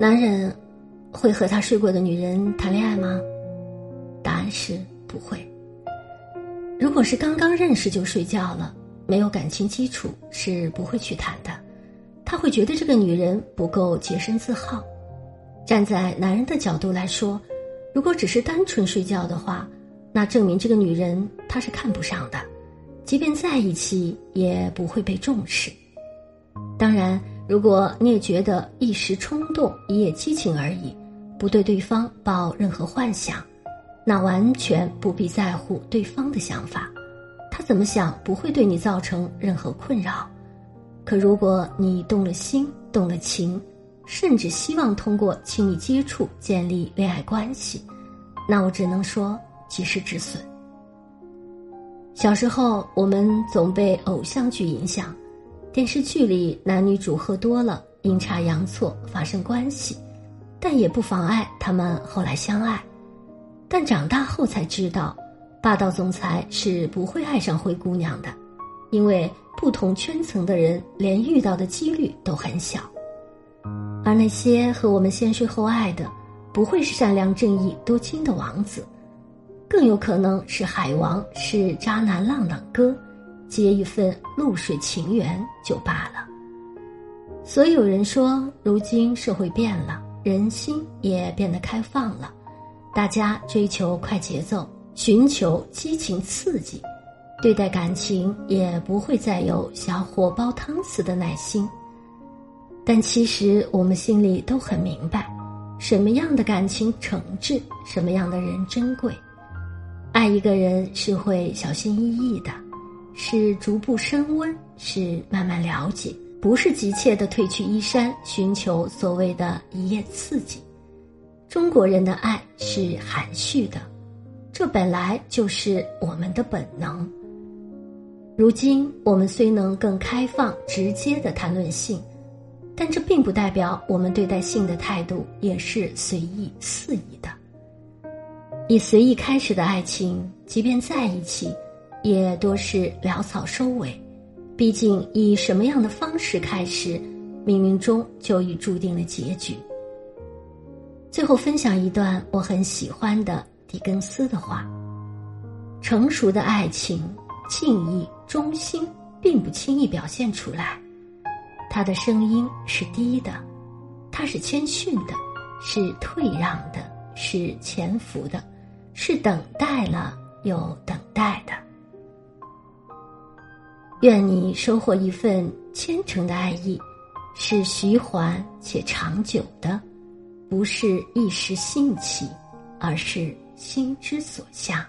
男人会和他睡过的女人谈恋爱吗？答案是不会。如果是刚刚认识就睡觉了，没有感情基础，是不会去谈的。他会觉得这个女人不够洁身自好。站在男人的角度来说，如果只是单纯睡觉的话，那证明这个女人他是看不上的，即便在一起也不会被重视。当然。如果你也觉得一时冲动、一夜激情而已，不对对方抱任何幻想，那完全不必在乎对方的想法，他怎么想不会对你造成任何困扰。可如果你动了心、动了情，甚至希望通过亲密接触建立恋爱关系，那我只能说及时止损。小时候，我们总被偶像剧影响。电视剧里男女主喝多了，阴差阳错发生关系，但也不妨碍他们后来相爱。但长大后才知道，霸道总裁是不会爱上灰姑娘的，因为不同圈层的人连遇到的几率都很小。而那些和我们先睡后爱的，不会是善良正义多金的王子，更有可能是海王，是渣男浪浪哥。结一份露水情缘就罢了。所以有人说，如今社会变了，人心也变得开放了，大家追求快节奏，寻求激情刺激，对待感情也不会再有小火煲汤似的耐心。但其实我们心里都很明白，什么样的感情诚挚，什么样的人珍贵。爱一个人是会小心翼翼的。是逐步升温，是慢慢了解，不是急切的褪去衣衫，寻求所谓的一夜刺激。中国人的爱是含蓄的，这本来就是我们的本能。如今我们虽能更开放、直接的谈论性，但这并不代表我们对待性的态度也是随意肆意的。以随意开始的爱情，即便在一起。也多是潦草收尾，毕竟以什么样的方式开始，冥冥中就已注定了结局。最后分享一段我很喜欢的狄更斯的话：成熟的爱情，敬意、忠心，并不轻易表现出来。他的声音是低的，他是谦逊的，是退让的，是潜伏的，是等待了又等待的。愿你收获一份虔诚的爱意，是徐缓且长久的，不是一时兴起，而是心之所向。